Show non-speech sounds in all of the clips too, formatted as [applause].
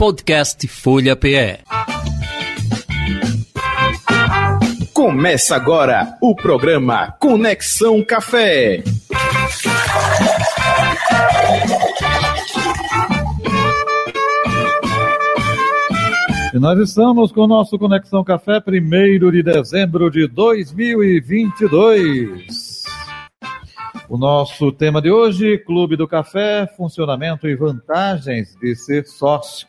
Podcast Folha PE. Começa agora o programa Conexão Café. E nós estamos com o nosso Conexão Café, 1 de dezembro de 2022. O nosso tema de hoje, Clube do Café, funcionamento e vantagens de ser sócio.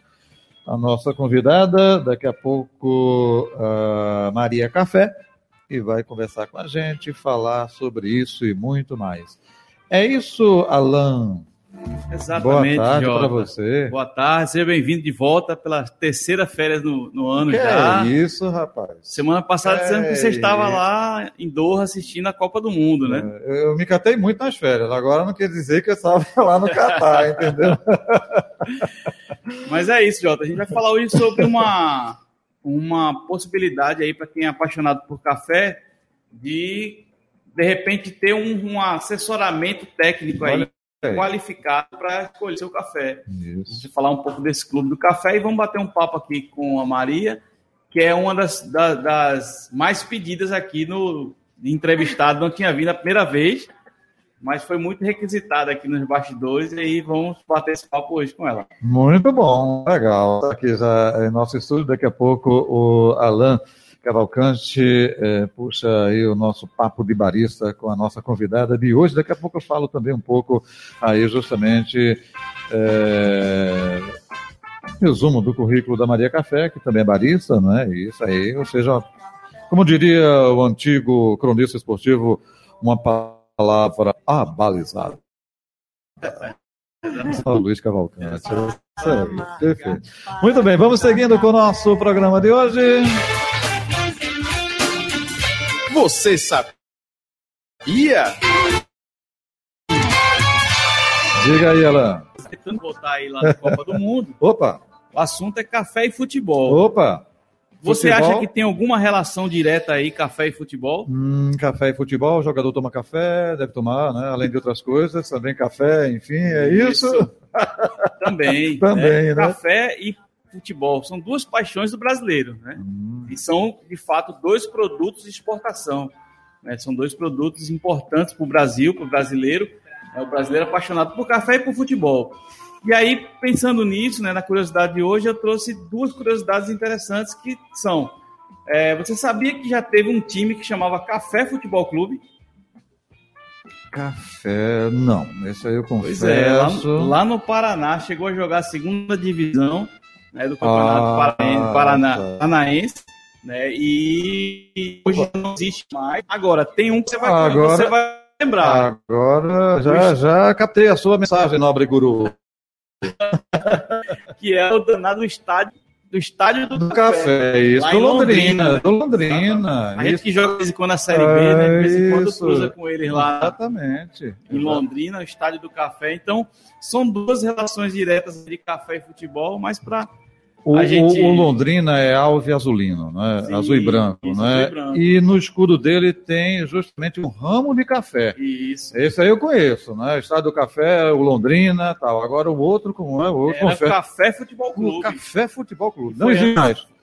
A nossa convidada, daqui a pouco, a Maria Café, e vai conversar com a gente, falar sobre isso e muito mais. É isso, Alain. Exatamente, Boa tarde Jota. para você. Boa tarde, seja bem-vindo de volta pela terceira férias no, no ano Que já. é isso, rapaz? Semana passada dizendo que você É estava lá em Doha assistindo a Copa do Mundo, né? É, Eu me catei muito nas férias, agora não quer dizer que eu estava [laughs] lá no Catar, entendeu? [laughs] Mas é isso, Jota. A gente vai falar hoje sobre uma, uma possibilidade aí para quem é apaixonado por café de de repente ter um, um assessoramento técnico Olha aí. Qualificado para escolher seu café. Isso. gente vai falar um pouco desse clube do café e vamos bater um papo aqui com a Maria, que é uma das, da- das mais pedidas aqui no entrevistado. Não tinha vindo a primeira vez, mas foi muito requisitada aqui nos bastidores e aí vamos bater esse papo hoje com ela. Muito bom, legal. Tá aqui já em nosso estúdio, daqui a pouco o Alan Cavalcante eh, puxa aí o nosso papo de barista com a nossa convidada de hoje. Daqui a pouco eu falo também um pouco aí justamente eh, resumo do currículo da Maria Café, que também é barista, né? Isso aí, ou seja, como diria o antigo cronista esportivo, uma palavra abalizada. Luiz Cavalcante. Perfeito. Muito bem, vamos seguindo com o nosso programa de hoje. Você sabia? Diga aí, Alan. Tentando voltar aí lá na Copa do Mundo, [laughs] Opa, o assunto é café e futebol. opa. Você futebol? acha que tem alguma relação direta aí, café e futebol? Hum, café e futebol, o jogador toma café, deve tomar, né? Além de outras coisas, também café, enfim, é isso. Isso. Também. [laughs] Também, né? Café e futebol são duas paixões do brasileiro, né? Hum, E são, de fato, dois produtos de exportação. né? São dois produtos importantes para o Brasil, para o brasileiro. É o brasileiro apaixonado por café e por futebol. E aí, pensando nisso, né, na curiosidade de hoje, eu trouxe duas curiosidades interessantes que são. é, você sabia que já teve um time que chamava Café Futebol Clube? Café, não, esse aí eu Pois é, lá, confesso. lá no Paraná chegou a jogar a segunda divisão né, do Campeonato Ah, Paraná- tá. Paranaense. Né, e hoje não existe mais. Agora, tem um que você vai, Agora- você vai lembrar. Agora já, já captei a sua mensagem, nobre guru. [laughs] que é o danado estádio do estádio do, Do café, isso. Lá Do Londrina, Londrina. do Londrina. A gente isso. que joga de vez em quando na Série B, né? De vez em quando Isso. cruza com eles lá Exatamente. em Londrina, o estádio do café. Então, são duas relações diretas de café e futebol, mas para O, gente- o- o Londrina é alvo e azulino, né? Sim, azul e branco, isso, né? e branco. E no escudo dele tem justamente um ramo de café. isso. Esse aí eu conheço, né? O Estado do Café, o Londrina, tal. Agora o outro, como é? O outro Era. Café Futebol O Clube. Café Futebol Clube. Não Foi.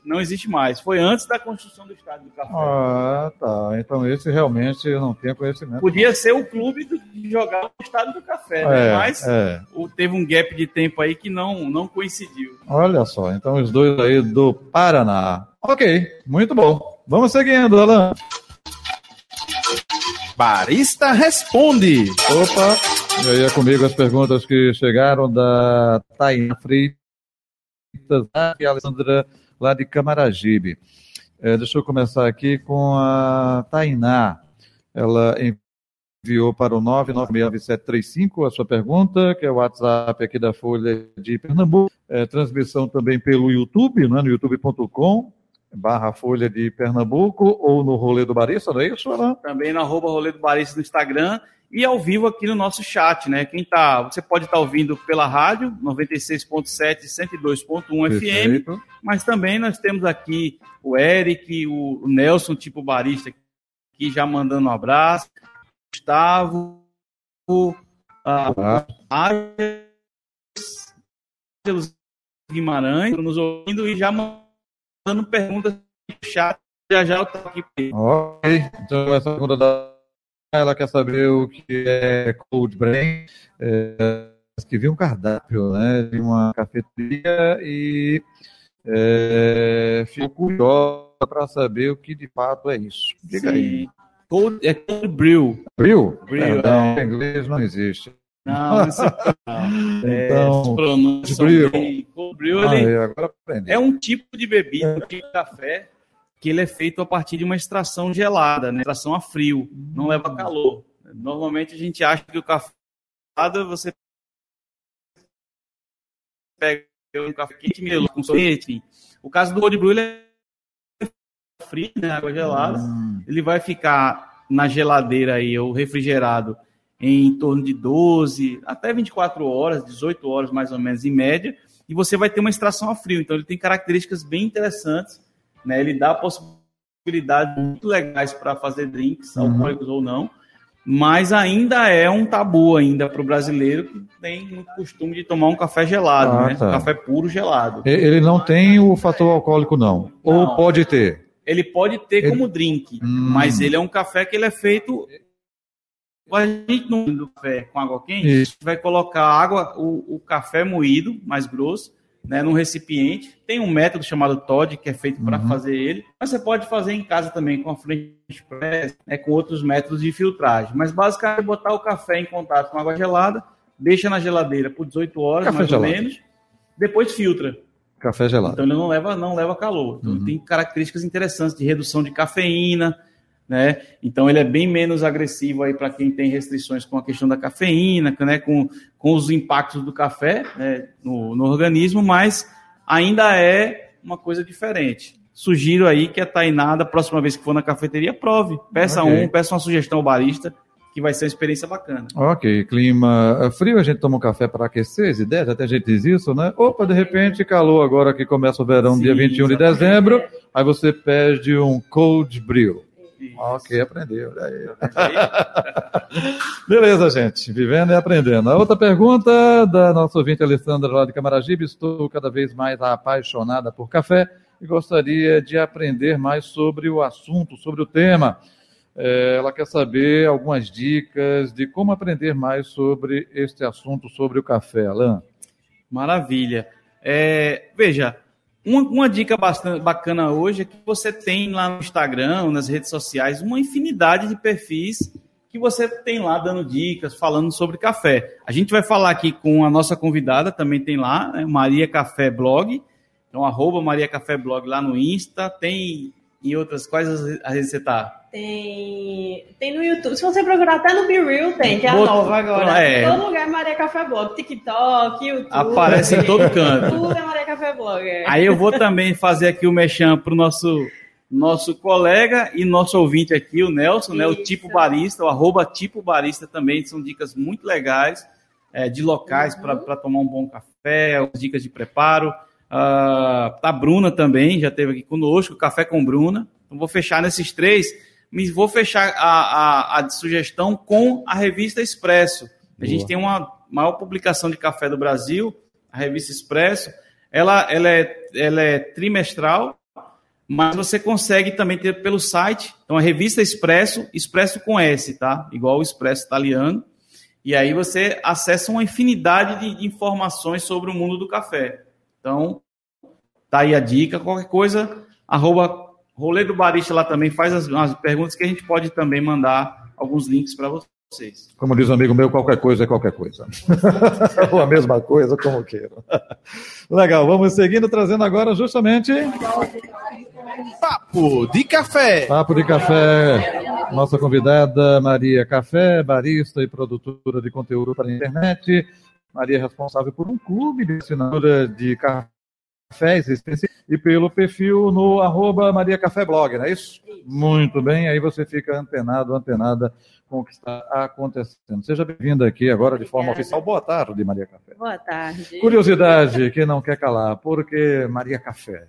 Não existe mais. Foi antes da construção do estádio do café. Ah, tá. Então esse realmente eu não tenho conhecimento. Podia ser o clube do- de jogar no estádio do café, né? É, mas é. o- teve um gap de tempo aí que não, não coincidiu. Olha só, então os dois aí do Paraná. Ok, muito bom. Vamos seguindo, Alan. Barista responde. Opa, e aí é comigo as perguntas que chegaram da Taina Freitas e a Alessandra lá de Camaragibe. É, deixa eu começar aqui com a Tainá. Ela enviou para o 9969735 a sua pergunta, que é o WhatsApp aqui da Folha de Pernambuco. É, transmissão também pelo YouTube, né, no youtube.com barra Folha de Pernambuco ou no Rolê do Barista, não é isso, Alan? Também no arroba Rolê do Barista no Instagram e ao vivo aqui no nosso chat, né? Quem tá, você pode estar ouvindo pela rádio 96.7, 102.1 FM, Perfeito. mas também nós temos aqui o Eric, o Nelson, tipo barista, aqui já mandando um abraço, Gustavo, o Ah, Guimarães, nos ouvindo e já mandando perguntas no chat. Já já eu tô aqui. Ok, então essa pergunta da ela quer saber o que é Cold Brain, é, que viu um cardápio né, de uma cafeteria e é, ficou curiosa para saber o que de fato é isso. Diga aí. Sim. Cold, é Cold Brew. Brew? Brew, Perdão, é. em inglês não existe. Não, isso não. [laughs] É, Então, Brew. bem- Cold Brew Ah, ele é um tipo de bebida, um tipo de café, que ele é feito a partir de uma extração gelada, né? extração a frio, não leva calor. Normalmente a gente acha que o café você pega um café quente mesmo, com sorvete. O caso do Cold Brew ele é frio, né? água gelada. Hum, Ele vai ficar na geladeira aí, ou refrigerado, em torno de 12 até 24 horas, 18 horas mais ou menos em média, e você vai ter uma extração a frio. Então ele tem características bem interessantes, né? Ele dá possibilidades muito legais para fazer drinks, Uhum. alcoólicos ou não, mas ainda é um tabu ainda para o brasileiro que tem o costume de tomar um café gelado, Ah, né? tá. Café puro gelado. Ele não tem o fator alcoólico, não. Ou Não. pode ter. Ele pode ter Ele- como drink, Hum. mas ele é um café que ele é feito. A gente não café com água quente, Isso. vai colocar água, o, o café moído, mais grosso, né, num recipiente. Tem um método chamado Todd, que é feito para Uhum. fazer ele. Mas você pode fazer em casa também com a French Press, né, com outros métodos de filtragem. Mas basicamente é botar o café em contato com água gelada, deixa na geladeira por 18 horas, Café mais gelado. ou menos, depois filtra. Café gelado. Então ele não leva, não leva calor. Então Uhum. tem características interessantes de redução de cafeína, né? Então ele é bem menos agressivo aí para quem tem restrições com a questão da cafeína, né? Com, com os impactos do café né? no, no organismo, mas ainda é uma coisa diferente. Sugiro aí que a Tainá, da próxima vez que for na cafeteria, prove. Peça Ok. um, peça uma sugestão ao barista, que vai ser uma experiência bacana. Ok, clima eh, frio, a gente toma um café para aquecer as ideias, até a gente diz isso, né? Opa, de repente, calor agora que começa o verão, Sim, dia 21 de exatamente. dezembro, aí você pede um cold brew. Isso. Ok, aprendeu. olha aí. Aí, [laughs] Beleza, gente, vivendo e aprendendo. A outra pergunta da nossa ouvinte Alessandra lá de Camaragibe, estou cada vez mais apaixonada por café e gostaria de aprender mais sobre o assunto, sobre o tema. Eh, Ela quer saber algumas dicas de como aprender mais sobre este assunto, sobre o café, Alain. Maravilha. É, veja, uma, uma dica bastante bacana hoje é que você tem lá no Instagram, nas redes sociais, uma infinidade de perfis que você tem lá dando dicas, falando sobre café. A gente vai falar aqui com a nossa convidada, também tem lá, né, Maria Café Blog. Então, arroba Maria Café Blog lá no Insta. Tem em outras, quais as, redes você tá? Tem, tem no YouTube. Se você procurar até no Be Real, tem, que é a Vou- nova agora. É. Todo lugar é Maria Café Blog. TikTok, YouTube. Aparece em todo canto. Tudo é Maria Café Blog. é. Aí eu vou também fazer aqui o mechan para o nosso, nosso colega e nosso ouvinte aqui, o Nelson, né, o. Tipo Barista, o arroba Tipo Barista também, são dicas muito legais é, de locais Uhum. para tomar um bom café, dicas de preparo. Ah, a Bruna também já esteve aqui conosco, Café com Bruna. Então vou fechar nesses três, mas vou fechar a, a, a sugestão com a revista Expresso. A gente tem uma maior publicação de café do Brasil, a revista Expresso. Ela, ela, é, ela é trimestral, mas você consegue também ter pelo site. Então, a revista Expresso, Expresso com S, tá? Igual o Expresso italiano. E aí você acessa uma infinidade de, de informações sobre o mundo do café. Então, tá aí a dica. Qualquer coisa, arroba Rolê do Barista lá também faz as, as perguntas que a gente pode também mandar alguns links para vocês. Como diz um amigo meu, qualquer coisa é qualquer coisa. [laughs] Ou a mesma coisa, como queira. Legal, vamos seguindo, trazendo agora justamente Papo de café. Papo de Café. Nossa convidada Maria Café, barista e produtora de conteúdo para a internet. Maria é responsável por um clube de assinatura de cafés específicos e pelo perfil no arroba Maria Café Blog, não é isso? Muito bem, aí você fica antenado, antenada com o que está acontecendo. Seja bem-vinda aqui agora de forma Obrigada. oficial. Boa tarde, Maria Café. Boa tarde. Curiosidade que não quer calar, por que Maria Café?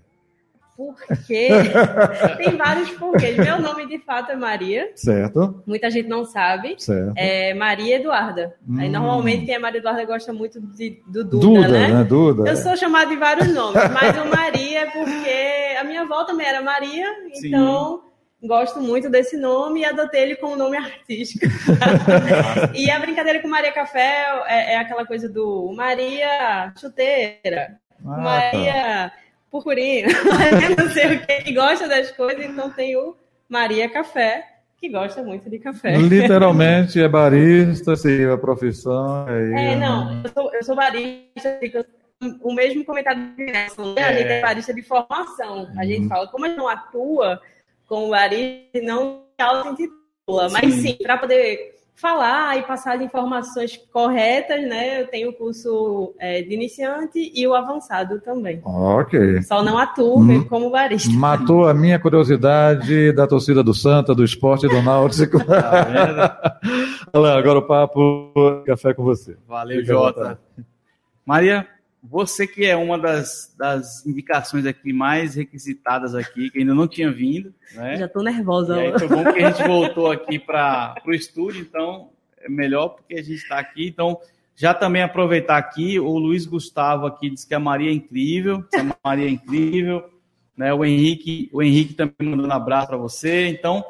Por quê? [laughs] Tem vários porquês. Meu nome de fato é Maria. Certo, Muita gente não sabe. certo. É Maria Eduarda. Aí Hum. normalmente quem é Maria Eduarda gosta muito de, do Duda, Duda, né? né? Duda. Eu sou chamada de vários nomes, [laughs] mas o Maria é porque a minha avó também era Maria, Sim. então gosto muito desse nome e adotei ele como nome artístico. [laughs] e a brincadeira com Maria Café é, é aquela coisa do Maria chuteira, Ah, tá. Purpurina, [laughs] não sei o que, que gosta das coisas, então tem o Maria Café, que gosta muito de café. Literalmente é barista, seria a profissão. Aí, É, não, eu sou, eu sou barista, o mesmo comentário do Nelson, né? A É. gente é barista de formação. A gente Uhum. fala, como a gente não atua como barista, não se auto-intitula. Mas Sim. sim, para poder falar e passar as informações corretas, né? Eu tenho o curso é, de iniciante e o avançado também. Ok. Só não atuo Hum. como barista. Matou a minha curiosidade da torcida do Santa, do esporte e do Náutico. [laughs] Tá lá, agora o papo café com você. Valeu, Fica Jota. vontade. Maria, você que é uma das, das indicações aqui mais requisitadas aqui, que ainda não tinha vindo, né? Já tô nervosa. E aí foi bom que a gente voltou aqui para o estúdio, então é melhor porque a gente está aqui. Então, já também aproveitar aqui, o Luiz Gustavo aqui disse que a Maria é incrível, a Maria é incrível, né? O Henrique, o Henrique também mandando um abraço para você. Então,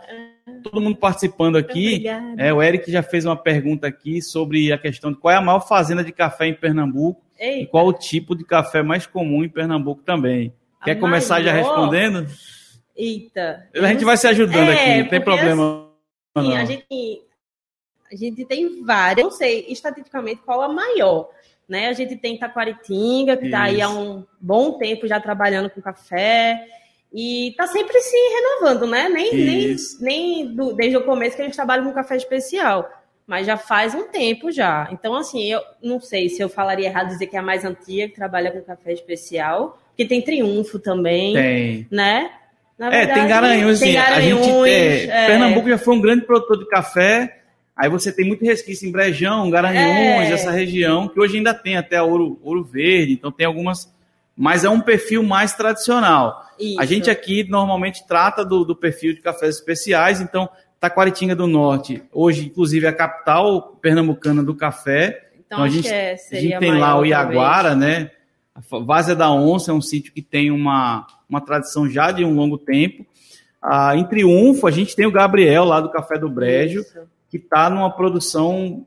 todo mundo participando aqui. Obrigada. É, o Eric já fez uma pergunta aqui sobre a questão de qual é a maior fazenda de café em Pernambuco e Ei, qual o tipo de café mais comum em Pernambuco também. A Quer começar já maior? respondendo? eita. A gente vai se ajudando É, aqui, não tem problema. Sim, não. a gente, a gente tem várias, não sei estatisticamente qual a maior. Né? A gente tem Taquaritinga, que está aí há um bom tempo já trabalhando com café. E está sempre se renovando, né? Nem, nem, Isso. nem do- desde o começo que a gente trabalha com café especial. Mas já faz um tempo já. Então, assim, eu não sei se eu falaria errado dizer que é a mais antiga que trabalha com café especial. Porque tem Triunfo também, Tem. né? Na É, tem verdade, Garanhuns, tem a gente, é, é. Pernambuco já foi um grande produtor de café, aí você tem muito resquício em Brejão, Garanhuns, É. essa região, que hoje ainda tem até Ouro, Ouro Verde, então tem algumas, mas é um perfil mais tradicional. Isso. A gente aqui normalmente trata do, do perfil de cafés especiais, então Taquaritinga do Norte, hoje inclusive é a capital pernambucana do café, Então, Então, a gente- é, a gente tem lá o talvez. Iaguara, né? A Várzea da Onça é um sítio que tem uma, uma tradição já de um longo tempo. Ah, em Triunfo, a gente tem o Gabriel lá do Café do Brejo, Isso. que está numa produção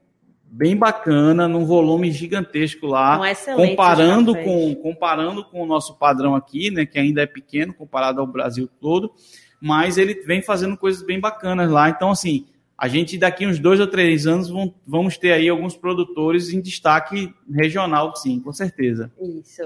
bem bacana, num volume gigantesco lá, Um comparando com, comparando com o nosso padrão aqui, né, que ainda é pequeno comparado ao Brasil todo, mas ele vem fazendo coisas bem bacanas lá. Então, assim, a gente daqui uns dois ou três anos vão- vamos ter aí alguns produtores em destaque regional, sim, com certeza. Isso.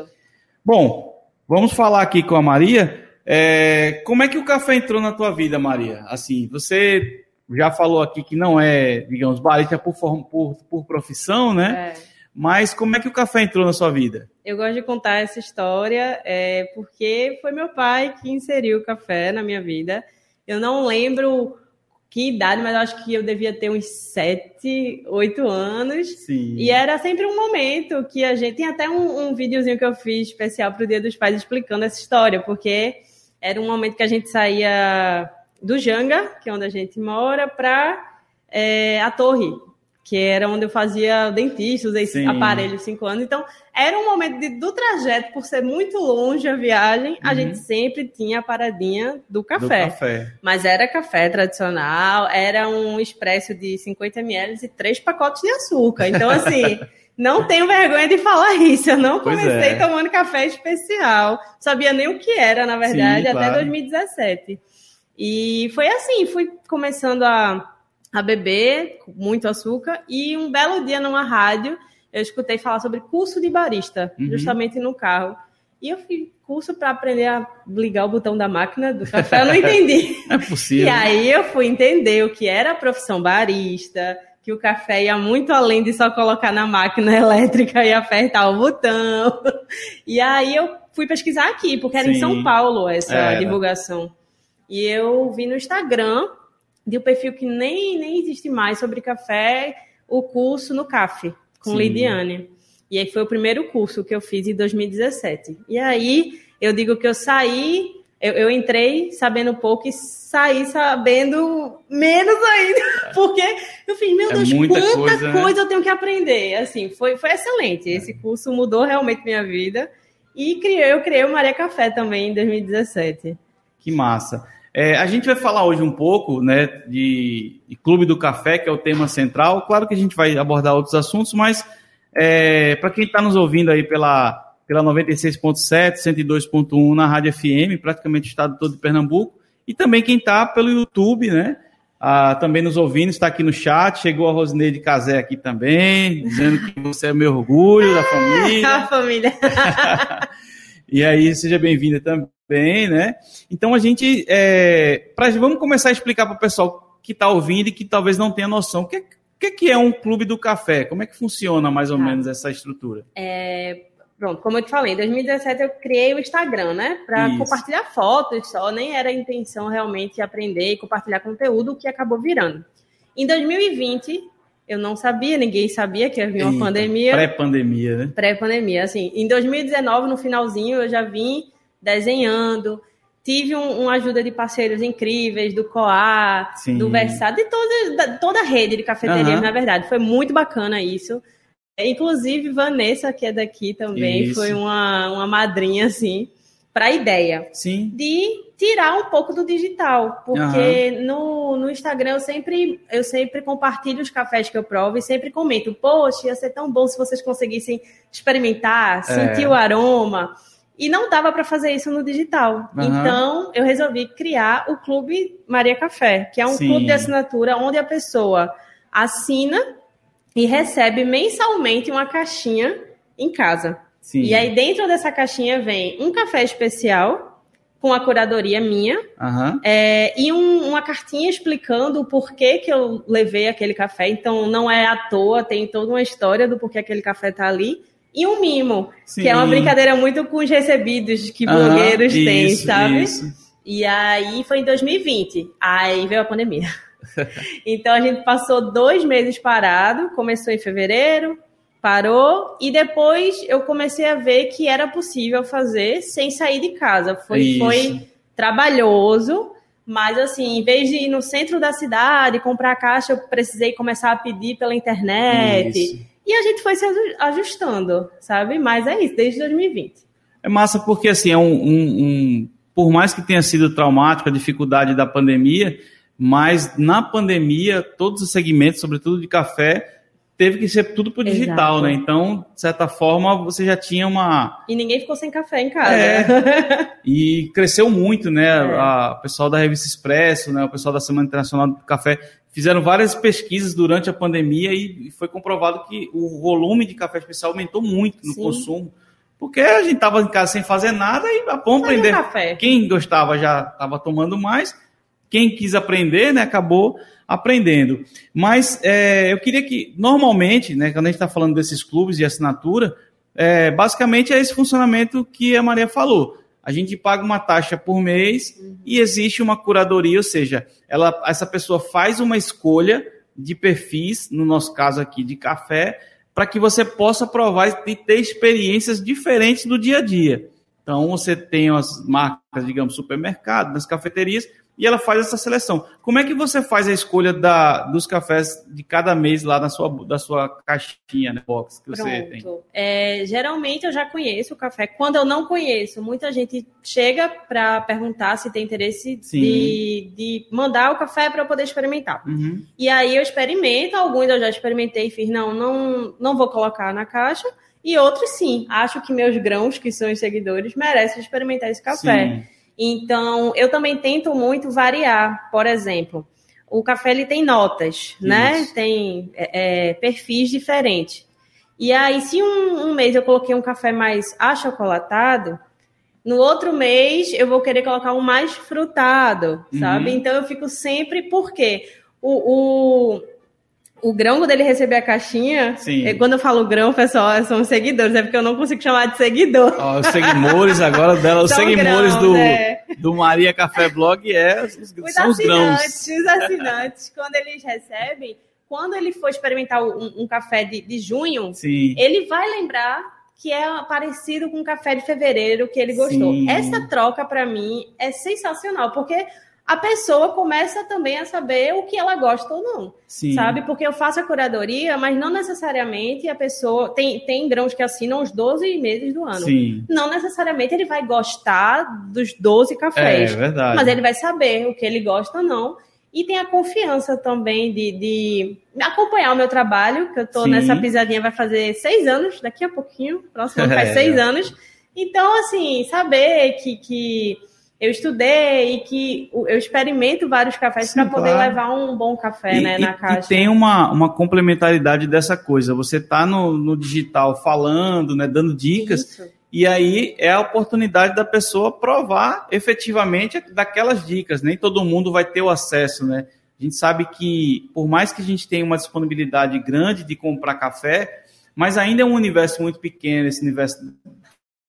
Bom, vamos falar aqui com a Maria. É, como é que o café entrou na tua vida, Maria? Assim, você já falou aqui que não é, digamos, barista por, form- por, por profissão, né? É. Mas como é que o café entrou na sua vida? Eu gosto de contar essa história é, porque foi meu pai que inseriu o café na minha vida. Eu não lembro que idade, mas eu acho que eu devia ter uns sete, oito anos. Sim. E era sempre um momento que a gente. Tem até um, um videozinho que eu fiz especial para o Dia dos Pais explicando essa história, porque era um momento que a gente saía do Janga, que é onde a gente mora, para a Torre, que era onde eu fazia dentista, usei Sim. aparelho cinco anos. Então, era um momento de- do trajeto, por ser muito longe a viagem, a Uhum. gente sempre tinha a paradinha do Do café. café. Mas era café tradicional, era um expresso de 50 ml e três pacotes de açúcar. Então, assim, [laughs] não tenho vergonha de falar isso. Eu não Pois comecei é. tomando café especial. Sabia nem o que era, na verdade, Sim, até claro. 2017. E foi assim, fui começando a, a beber com muito açúcar. E um belo dia numa rádio, eu escutei falar sobre curso de barista, Uhum. justamente no carro. E eu fiz curso para aprender a ligar o botão da máquina do café. Eu não entendi. [laughs] É possível. E aí eu fui entender o que era a profissão barista, que o café ia muito além de só colocar na máquina [laughs] elétrica e apertar o botão. E aí eu fui pesquisar aqui, porque era em Sim. São Paulo essa Era. divulgação. E eu vi no Instagram de um perfil que nem, nem existe mais sobre café, o curso no CAF, com Sim. Lidiane. E aí foi o primeiro curso que eu fiz em 2017. E aí eu digo que eu saí Eu, eu entrei sabendo pouco e saí sabendo menos ainda, [laughs] porque eu fiz, meu É Deus, quanta coisa, coisa, né? eu tenho que aprender. Assim, foi, foi excelente. Esse curso mudou realmente minha vida. E criei, eu criei o Maria Café também em 2017. Que massa. É, a gente vai falar hoje um pouco né, de, de Clube do Café, que é o tema central. Claro que a gente vai abordar outros assuntos, mas para quem está nos ouvindo aí pela, pela 96.7, 102.1 na Rádio FM, praticamente o estado todo de Pernambuco, e também quem está pelo YouTube, né? ah, também nos ouvindo, está aqui no chat. Chegou a Rosineide Casé aqui também, dizendo que você é meu orgulho da [laughs] família. A família. [laughs] E aí, seja bem-vinda também, né? Então a gente. É, pra, vamos começar a explicar para o pessoal que está ouvindo e que talvez não tenha noção. O que, que, que é um clube do café? Como é que funciona mais ou Tá. menos essa estrutura? Pronto, como eu te falei, em 2017 eu criei o Instagram, né? Para compartilhar fotos só, nem era a intenção realmente aprender e compartilhar conteúdo, o que acabou virando. Em 2020, eu não sabia, ninguém sabia que havia uma Eita, pandemia. Pré-pandemia, né? pré-pandemia. Assim, em 2019, no finalzinho, eu já vim desenhando. Tive um, uma ajuda de parceiros incríveis, do Coar, Sim. do Versátil, de toda, da- toda a rede de cafeterias, Aham. na verdade. Foi muito bacana isso. É, Inclusive, Vanessa, que é daqui também, Isso. foi uma, uma madrinha, assim, para a ideia Sim. de tirar um pouco do digital, porque no, no Instagram eu sempre, eu sempre compartilho os cafés que eu provo e sempre comento, poxa, ia ser tão bom se vocês conseguissem experimentar, sentir o aroma. E não dava para fazer isso no digital. Aham. Então, eu resolvi criar o Clube Maria Café, que é um Sim. clube de assinatura onde a pessoa assina e recebe mensalmente uma caixinha em casa. Sim. E aí, dentro dessa caixinha vem um café especial com a curadoria minha Aham. é, e um- uma cartinha explicando o porquê que eu levei aquele café. Então, não é à toa, tem toda uma história do porquê aquele café tá ali. E um mimo, que é uma Sim. brincadeira muito com os recebidos que blogueiros têm, isso, sabe? Isso. E aí foi em 2020. Aí veio a pandemia. [laughs] então a gente passou dois meses parado, começou em fevereiro, parou, e depois eu comecei a ver que era possível fazer sem sair de casa. Foi, Isso. foi trabalhoso, mas assim, em vez de ir no centro da cidade comprar a caixa, eu precisei começar a pedir pela internet. Isso. E a gente foi se aju- ajustando, sabe? Mas é isso, desde 2020. É massa porque, assim, é um, um- um- por mais que tenha sido traumático a dificuldade da pandemia, mas na pandemia, todos os segmentos, sobretudo de café, teve que ser tudo pro digital, Exato. né? Então, de certa forma, você já tinha uma... E ninguém ficou sem café em casa. É. [laughs] E cresceu muito, né? É. A- O pessoal da Revista Expresso, né? o pessoal da Semana Internacional do Café, fizeram várias pesquisas durante a pandemia e foi comprovado que o volume de café especial aumentou muito no Sim. consumo. Porque a gente estava em casa sem fazer nada e a café. Quem gostava já estava tomando mais, quem quis aprender, né, acabou aprendendo. Mas é, eu queria que, normalmente, né, quando a gente está falando desses clubes de assinatura, é, basicamente é esse funcionamento que a Maria falou. A gente paga uma taxa por mês e existe uma curadoria, ou seja, ela, essa pessoa faz uma escolha de perfis, no nosso caso aqui de café, para que você possa provar e ter experiências diferentes do dia a dia. Então você tem as marcas, digamos, supermercado, nas cafeterias, e ela faz essa seleção. Como é que você faz a escolha da, dos cafés de cada mês lá na sua, da sua caixinha, né, box que você tem? Pronto. É, geralmente eu já conheço o café. Quando eu não conheço, muita gente chega para perguntar se tem interesse de, de mandar o café para eu poder experimentar. Uhum. E aí eu experimento, alguns eu já experimentei e fiz, não, não, não vou colocar na caixa. E outros sim, acho que meus grãos, que são os seguidores, merecem experimentar esse café. Sim. Então, eu também tento muito variar. Por exemplo, o café ele tem notas, né? Isso. Tem é, é, perfis diferentes. E aí, se um, um mês eu coloquei um café mais achocolatado, no outro mês eu vou querer colocar um mais frutado, Uhum. sabe? Então eu fico sempre, porque o, o, o grão, quando ele receber a caixinha, Sim. quando eu falo grão, pessoal, são os seguidores, é porque eu não consigo chamar de seguidor. Ó, os seguidores agora dela, os seguidores do, é. do Maria Café Blog é, os- Os são os grãos. assinantes, os assinantes, [laughs] quando eles recebem, quando ele for experimentar um, um café de, de junho, Sim. ele vai lembrar que é parecido com o café de fevereiro que ele gostou. Sim. Essa troca, para mim, é sensacional, porque a pessoa começa também a saber o que ela gosta ou não, Sim. sabe? Porque eu faço a curadoria, mas não necessariamente a pessoa. Tem, tem grãos que assinam os 12 meses do ano. Sim. Não necessariamente ele vai gostar dos 12 cafés, É verdade. mas ele vai saber o que ele gosta ou não. E tem a confiança também de, de acompanhar o meu trabalho, que eu tô Sim. nessa pisadinha, vai fazer seis anos, daqui a pouquinho, próximo ano faz [laughs] É. seis anos. Então, assim, saber que, que eu estudei e que eu experimento vários cafés para poder claro. levar um bom café E, né, e- na e caixa. tem uma, uma complementaridade dessa coisa. Você tá no, no digital falando, né, dando dicas, Isso. e aí é a oportunidade da pessoa provar efetivamente daquelas dicas. Nem todo mundo vai ter o acesso, né? A gente sabe que, por mais que a gente tenha uma disponibilidade grande de comprar café, mas ainda é um universo muito pequeno, esse universo,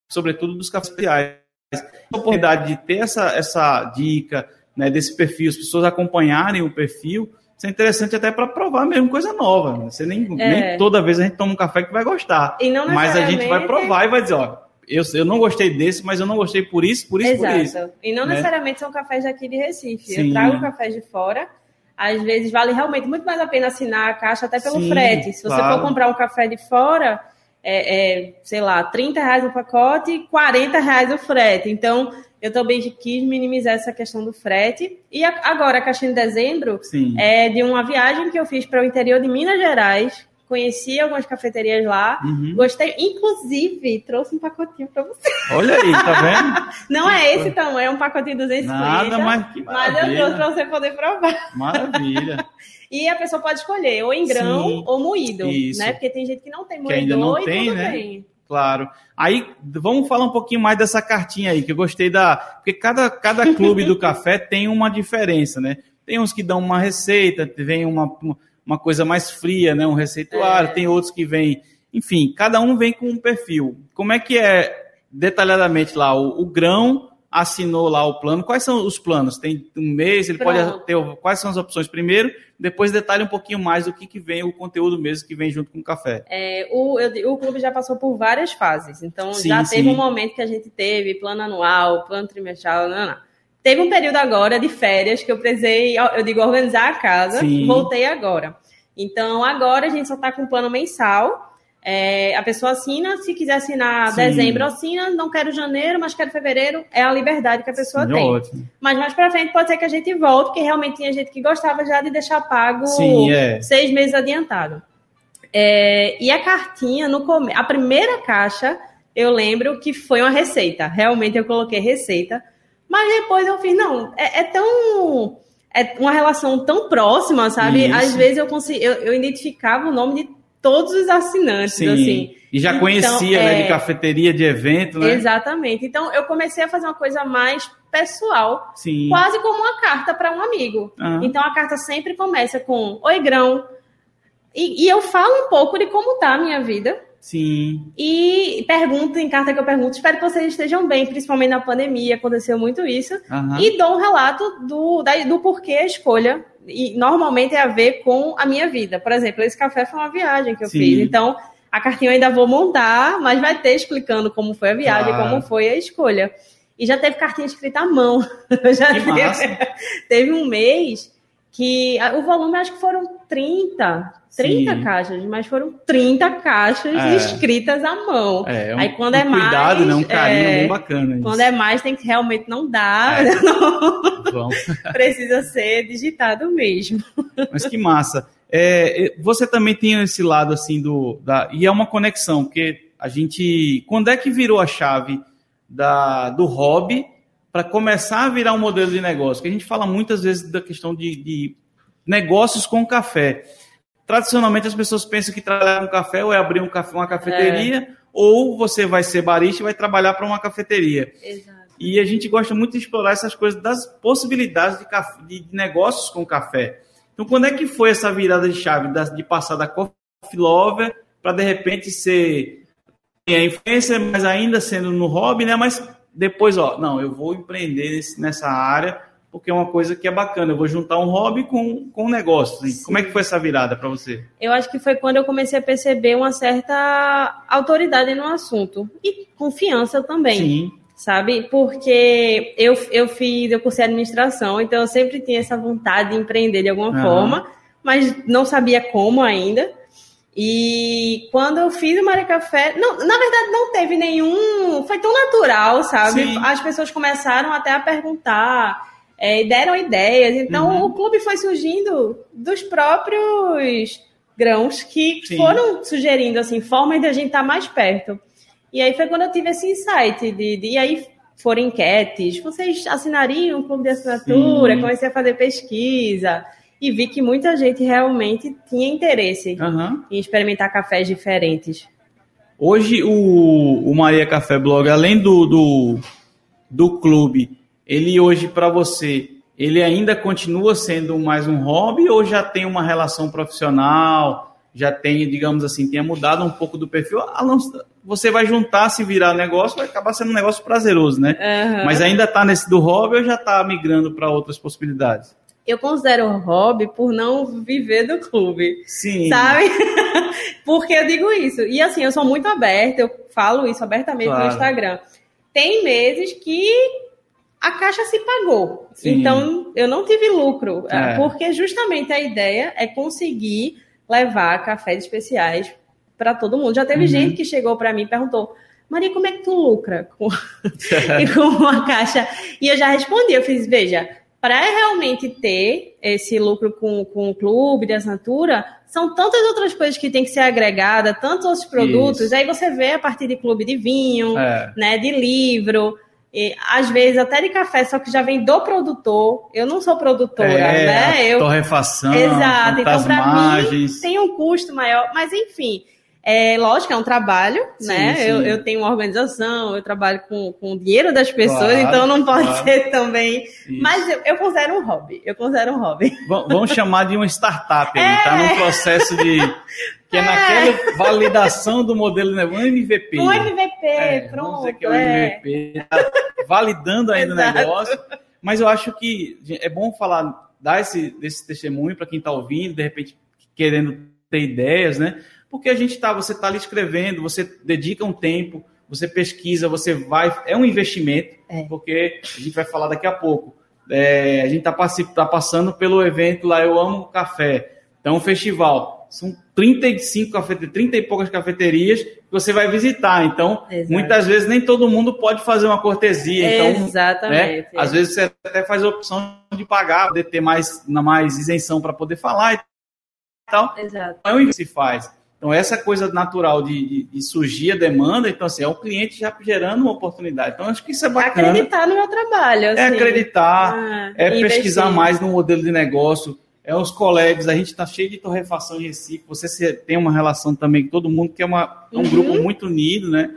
sobretudo dos cafés. A oportunidade de ter essa, essa dica, né, desse perfil, as pessoas acompanharem o perfil, isso é interessante até para provar mesmo coisa nova. né? Você nem, É. nem toda vez a gente toma um café que vai gostar. E não Mas a gente vai provar e vai dizer, ó, eu, eu não gostei desse, mas eu não gostei por isso, por isso, por Exato. isso. E não né? necessariamente são cafés daqui de Recife. Sim. Eu trago cafés de fora. Às vezes vale realmente muito mais a pena assinar a caixa até pelo Sim, frete. Se você claro. for comprar um café de fora, é, é, sei lá, 30 reais o pacote e 40 reais o frete. Então, eu também quis minimizar essa questão do frete. E a- agora, a caixinha de dezembro Sim. é de uma viagem que eu fiz para o interior de Minas Gerais. Conheci algumas cafeterias lá. Uhum. Gostei, inclusive, trouxe um pacotinho para você. Olha aí, tá vendo? [laughs] Não é esse tamanho, é um pacotinho de 250. Nada, mas que Mas eu trouxe maravilha. para você poder provar. Maravilha. [laughs] E a pessoa pode escolher ou em grão Sim. ou moído, Isso. né? Porque tem gente que não tem Que moedor ainda não tem, né? bem. Claro. Aí, vamos falar um pouquinho mais dessa cartinha aí, que eu gostei da. Porque cada, cada clube do [laughs] café tem uma diferença, né? Tem uns que dão uma receita, vem uma, uma coisa mais fria, né? Um receituário, É. tem outros que vêm. Enfim, cada um vem com um perfil. Como é que é detalhadamente lá? O, o grão assinou lá o plano. Quais são os planos? Tem um mês, ele Pronto. pode ter. Quais são as opções? Primeiro, depois detalhe um pouquinho mais do que, que vem o conteúdo mesmo que vem junto com o café. É, o, eu- o clube já passou por várias fases. Então, Sim, já sim. teve um momento que a gente teve plano anual, plano trimestral, não, não. Teve um período agora de férias que eu precisei, eu digo, organizar a casa. Sim. Voltei agora. Então, agora a gente só está com plano mensal. É, a pessoa assina, se quiser assinar Sim. dezembro, assina. Não quero janeiro, mas quero fevereiro. É a liberdade que a pessoa Sim, tem. ótimo. Mas mais pra frente pode ser que a gente volte, porque realmente tinha gente que gostava já de deixar pago Sim, é. seis meses adiantado. É, e a cartinha, no come... a primeira caixa, eu lembro que foi uma receita. Realmente eu coloquei receita. Mas depois eu fiz, não, é, é tão. É uma relação tão próxima, sabe? Isso. Às vezes eu, consegui, eu, eu identificava o nome de todos os assinantes, Sim. assim. E já Então, conhecia, né, é- de cafeteria, de evento, né? Exatamente. Então eu comecei a fazer uma coisa mais pessoal, Sim. quase como uma carta para um amigo. Ah. Então a carta sempre começa com Oi, grão. E, e eu falo um pouco de como tá a minha vida. Sim. E pergunto, em carta que eu pergunto, espero que vocês estejam bem, principalmente na pandemia, aconteceu muito isso. Aham. E dou um relato do, da- do porquê a escolha. E normalmente é a ver com a minha vida. Por exemplo, esse café foi uma viagem que eu Sim. fiz. Então, a cartinha eu ainda vou montar, mas vai ter explicando como foi a viagem, Claro. como foi a escolha. E já teve cartinha escrita à mão. [laughs] já teve, [laughs] teve um mês que o volume acho que foram 30, 30 Sim. caixas, mas foram 30 caixas É. escritas à mão. É, um, Aí quando um é mais, cuidado, né? Um carinho é, bem bacana. isso. Quando é mais, tem que realmente não dá, É. [laughs] não [laughs] precisa ser digitado mesmo. Mas que massa. É, é, você também tem esse lado assim do. Da, e é uma conexão, porque a gente. Quando é que virou a chave da, do hobby para começar a virar um modelo de negócio? Que a gente fala muitas vezes da questão de, de negócios com café. Tradicionalmente as pessoas pensam que trabalhar com café ou é abrir um café, uma cafeteria, ou você vai ser barista e vai trabalhar para uma cafeteria. Exato. E a gente gosta muito de explorar essas coisas das possibilidades de, caf- de negócios com café. Então, quando é que foi essa virada de chave de passar da coffee lover para de repente ser a influencer, mas ainda sendo no hobby, né? Mas depois, ó, não, eu vou empreender nesse- nessa área porque é uma coisa que é bacana. Eu vou juntar um hobby com, com um negócio. Assim. Como é que foi essa virada para você? Eu acho que foi quando eu comecei a perceber uma certa autoridade no assunto e confiança também. Sim. Sabe? Porque eu, eu fiz, eu cursei administração, então eu sempre tinha essa vontade de empreender de alguma forma, mas não sabia como ainda. E quando eu fiz o Maria Café, não, na verdade não teve nenhum, foi tão natural, sabe? Sim. As pessoas começaram até a perguntar, é, deram ideias. Então uhum. o clube foi surgindo dos próprios grãos que Sim. foram sugerindo assim formas de a gente estar tá mais perto. E aí foi quando eu tive esse insight de, de e aí foram enquetes, vocês assinariam um clube de assinatura, Sim. comecei a fazer pesquisa e vi que muita gente realmente tinha interesse uhum. em experimentar cafés diferentes. Hoje o, o Maria Café Blog, além do, do, do clube, ele hoje para você, ele ainda continua sendo mais um hobby ou já tem uma relação profissional? Já tem, digamos assim, tenha mudado um pouco do perfil? Você vai juntar, se virar negócio, vai acabar sendo um negócio prazeroso, né? Uhum. Mas ainda está nesse do hobby ou já está migrando para outras possibilidades? Eu considero hobby por não viver do clube. Sim. Sabe? [laughs] Porque eu digo isso. E assim, eu sou muito aberta, eu falo isso abertamente claro. no Instagram. Tem meses que a caixa se pagou. Sim. Então, eu não tive lucro. É. Porque justamente a ideia é conseguir levar cafés especiais para todo mundo. Já teve uhum. gente que chegou para mim e perguntou. Maria, como é que tu lucra com, [laughs] com uma caixa? E eu já respondi, eu fiz, veja, para realmente ter esse lucro com, com o clube de assinatura, são tantas outras coisas que tem que ser agregada, tantos outros produtos. Isso. Aí você vê a partir de clube de vinho, é. né, de livro, e, às vezes até de café, só que já vem do produtor. Eu não sou produtora, é, né? Eu, torrefação, exato. Então, para mim, tem um custo maior, mas enfim. É, lógico, é um trabalho, sim, né? Sim. Eu, eu, tenho uma organização, eu trabalho com, com o dinheiro das pessoas, claro, então não pode claro. ser também. Isso. Mas eu, eu, considero um hobby. Eu considero um hobby. vamos chamar de uma startup tá é. tá no processo de. Que é, é naquela validação do modelo, né? Um MVP. Um MVP, é, pronto. Vamos dizer que é um MVP. Tá validando ainda o negócio. Mas eu acho que é bom falar, dar esse, esse testemunho para quem está ouvindo, de repente querendo ter ideias, né? Porque a gente está, você está ali escrevendo, você dedica um tempo, você pesquisa, você vai, é um investimento, é. porque a gente vai falar daqui a pouco. É, a gente está tá passando pelo evento lá, Eu Amo Café. Então, um festival. São 35 cafeterias, 30 e poucas cafeterias que você vai visitar. Então, muitas vezes nem todo mundo pode fazer uma cortesia. Então, Exatamente. Né, às vezes você até faz a opção de pagar, poder ter mais, mais isenção para poder falar e tal. Exato. Então, é o que se faz. Então, essa coisa natural de, de, de, surgir a demanda, então, assim, é o cliente já gerando uma oportunidade. Então, acho que isso é bacana. Acreditar no meu trabalho. É assim. É acreditar, ah, é investir. pesquisar mais no modelo de negócio, é os colegas. A gente está cheio de torrefação em Recife. Você tem uma relação também com todo mundo, que é uma, um uhum. grupo muito unido, né?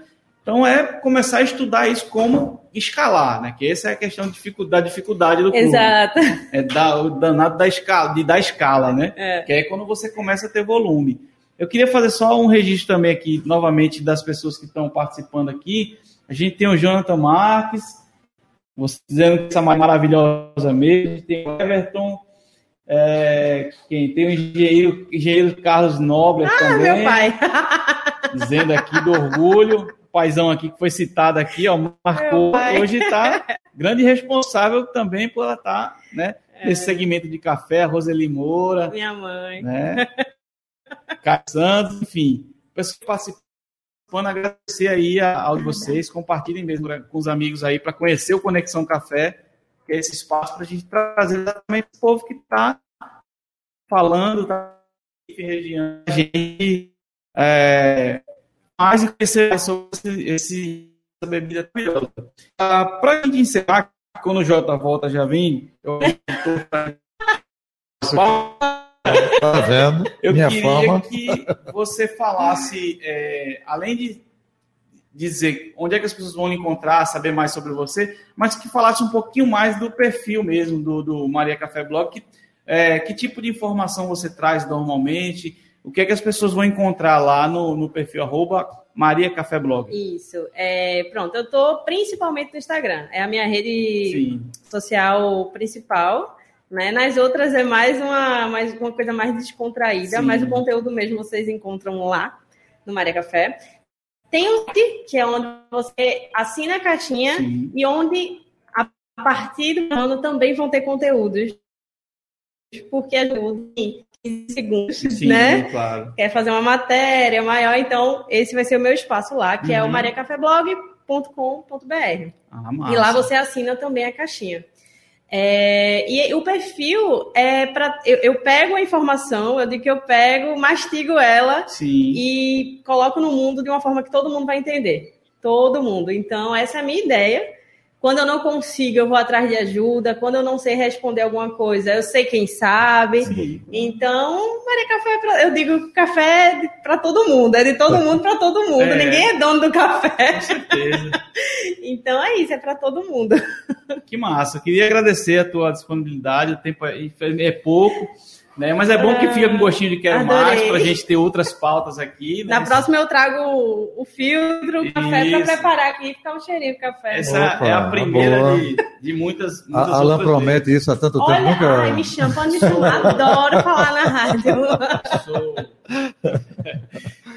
Então, é começar a estudar isso como escalar, né? Que essa é a questão da dificuldade, do clube. Exato. É da, o danado da escala, de dar escala, né? É. Que é quando você começa a ter volume. Eu queria fazer só um registro também aqui, novamente, das pessoas que estão participando aqui. A gente tem o Jonathan Marques, você dizendo que essa é maravilhosa mesmo. Tem o Everton, é, quem tem o engenheiro, engenheiro Carlos Nobre ah, também. meu pai. [laughs] Dizendo aqui do orgulho. O paizão aqui que foi citado aqui, ó, marcou. Hoje está grande responsável também por ela estar, tá, né? É. Nesse segmento de café, a Roseli Moura. Minha mãe. Né? [laughs] Caio Santos, enfim. Pessoal participando, agradecer aí ao de vocês, compartilhem mesmo com os amigos aí para conhecer o Conexão Café, que é esse espaço para a gente trazer exatamente o povo que está falando, tá região, a gente é, mais conhecer sobre esse, essa bebida maravilhosa. Ah, para a gente encerrar, quando o Jota volta já vem, eu [laughs] estou Tá vendo? Eu Minha queria fama. que você falasse, é, além de dizer onde é que as pessoas vão encontrar, saber mais sobre você, mas que falasse um pouquinho mais do perfil mesmo do, do Maria Café Blog, que, é, que tipo de informação você traz normalmente, o que é que as pessoas vão encontrar lá no, no perfil arroba Maria Café Blog. Isso. É, pronto, eu tô principalmente no Instagram. É a minha rede Sim. social principal. Né? Nas outras é mais uma, mais uma coisa mais descontraída, Sim. mas o conteúdo mesmo vocês encontram lá no Maria Café. Tem um site, que é onde você assina a caixinha Sim. e onde a partir do ano também vão ter conteúdos. Porque é em 15 segundos, Sim, né? claro. quer fazer uma matéria maior, então esse vai ser o meu espaço lá, que é o Uhum. mariacafeblog.com.br. Ah. E lá você assina também a caixinha. É, e o perfil é para. Eu, eu pego a informação, eu digo que eu pego, mastigo ela Sim. e coloco no mundo de uma forma que todo mundo vai entender. Todo mundo. Então, essa é a minha ideia. Quando eu não consigo, eu vou atrás de ajuda. Quando eu não sei responder alguma coisa, eu sei quem sabe. Sim. Então, Maria Café, é pra, eu digo café para todo mundo, é de todo mundo para todo mundo. É. Ninguém é dono do café. Com certeza. [laughs] Então é isso, é para todo mundo. Que massa. Eu queria agradecer a tua disponibilidade. O tempo é é pouco, né? Mas é bom que fica com gostinho de quero Adorei. mais para a gente ter outras pautas aqui. Né? Na próxima eu trago o, filtro, o café para preparar aqui e ficar um cheirinho de café. Essa Opa, é a primeira de, de muitas. A muitas Alan outras promete isso há tanto tempo, Olha, nunca. ai, me chama, pode me chamar, adoro falar na rádio.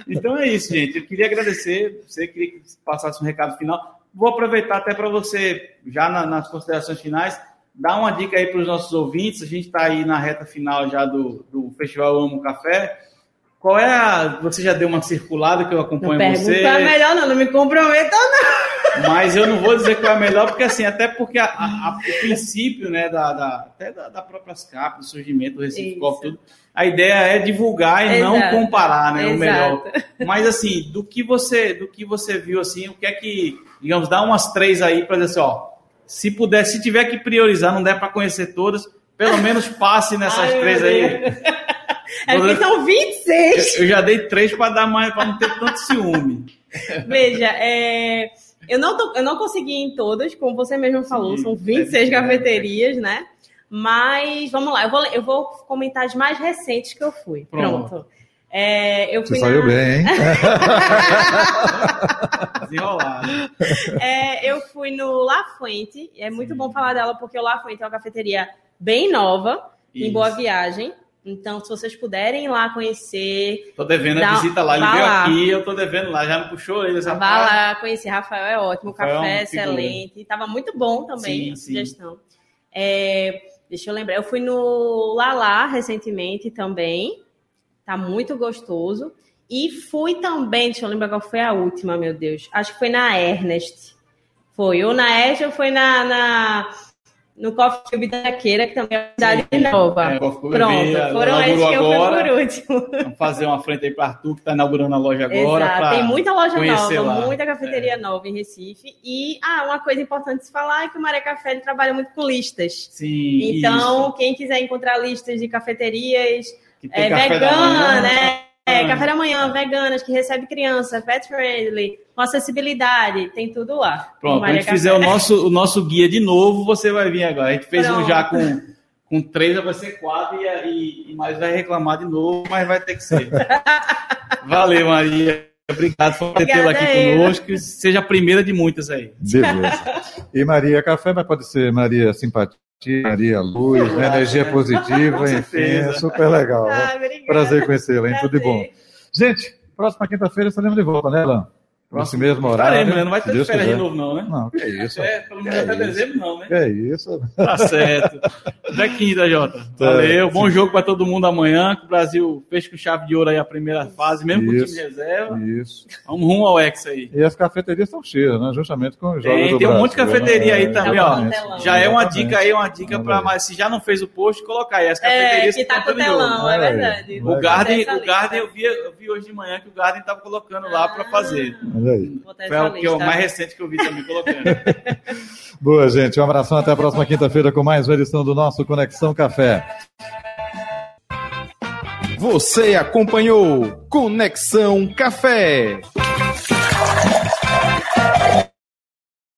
Então é isso, gente. Eu queria agradecer. Você queria que passasse um recado final. Vou aproveitar até para você, já na- nas considerações finais, dar uma dica aí para os nossos ouvintes. A gente está aí na reta final já do, do Festival Amo Café. Qual é a. Você já deu uma circulada que eu Não acompanho pergunta você. é melhor não, não me comprometa não. Mas eu não vou dizer qual é a melhor, porque assim, até porque a- a- o princípio, né, da, da- até da, da própria SCAP, do surgimento do Recife. Coffee, tudo, a ideia é divulgar e não Exato. comparar, né, o melhor. Exato. [laughs] Mas assim, do que você, do que você viu assim, o que é que, digamos, dá umas três aí para dizer assim, ó, se puder, se tiver que priorizar, não der para conhecer todas, pelo menos passe nessas Ai, três aí. [laughs] É porque são 26. Eu, eu já dei três para dar mais, para não ter tanto ciúme. Veja, é, eu, não tô- eu não consegui em todas, como você mesmo falou, Sim, são é 26 difícil, né? cafeterias, né? Mas vamos lá, eu vou, eu vou comentar as mais recentes que eu fui. Pronto. Pronto. É, eu Você fui saiu na- bem, hein? [laughs] Desenrolado. É, eu fui no La Fuente, e é muito bom falar dela porque o La Fuente é uma cafeteria bem nova, em Isso. Boa Viagem. Então, se vocês puderem ir lá conhecer, Tô devendo a Dá- visita lá. Ele veio lá. aqui, eu tô devendo lá. Já me puxou ele essa vá lá conhecer. Rafael é ótimo, o Rafael é café é excelente. Estava muito bom também Sim, a sim. sugestão. É, deixa eu lembrar, eu fui no Lala recentemente também. Tá muito gostoso. E fui também, deixa eu lembrar qual foi a última, meu Deus. Acho que foi na Ernest. Foi, ou na Ernest ou foi na, na- no Coffee Cube da Queira, que também é uma cidade nova. É, Coffee Cube Pronto, foram esses que eu fui por último. Vamos fazer uma frente aí para Arthur, que está inaugurando a loja agora. Exato, tem muita loja nova, lá. É. muita cafeteria nova em Recife. E ah, uma coisa importante de se falar é que o Maré Café ele trabalha muito com listas. Sim, Então, isso. quem quiser encontrar listas de cafeterias Que tem é, café da vegana, manhã. né? É, Ah. café da manhã, veganas, que recebe criança, pet friendly, com acessibilidade, tem tudo lá. Pronto, quando a gente Maria fizer o nosso, o nosso guia de novo, você vai vir agora. A gente fez um Pronto. já com, com três, vai ser quatro, e, e, e mais vai reclamar de novo, mas vai ter que ser. [laughs] Valeu, Maria. Obrigado por ter tê-la aqui conosco. que Seja a primeira de muitas aí. Beleza. E Maria Café, mas pode ser Maria Simpatia, Maria Luz, né? energia positiva, enfim, é super legal. Ah. Prazer conhecê-la, hein? Tudo de bom. Prazer. Gente, próxima quinta-feira estaremos de volta, né, Alan? Nesse mesmo horário. Estaremos, né? Não vai ter Deus férias de quiser. novo, não, né? Não, que isso. É, pelo menos até isso. dezembro, não, né? Que isso. Tá certo. Até quinta, Jota. [laughs] Valeu. Bom jogo para todo mundo amanhã. Que o Brasil fez com chave de ouro aí a primeira fase, mesmo com o Isso. time reserva. Isso. Vamos rumo ao Hexa aí. E as cafeterias estão cheias, né? Justamente com os jogos Tem, do tem um monte de cafeteria né? aí também, ó. Exatamente. Já é uma dica aí, uma dica para mas se já não fez o post, colocar aí as É, cafeterias que tá estão com de telão, é verdade. O Garden, o. Garden eu vi, eu vi hoje de manhã que o Garden estava colocando lá para fazer. Olha aí. Foi o que é o lista. mais recente que eu vi também colocando. [laughs] Boa, gente. Um abração até a próxima quinta-feira com mais uma edição do nosso Conexão Café. Você acompanhou Conexão Café.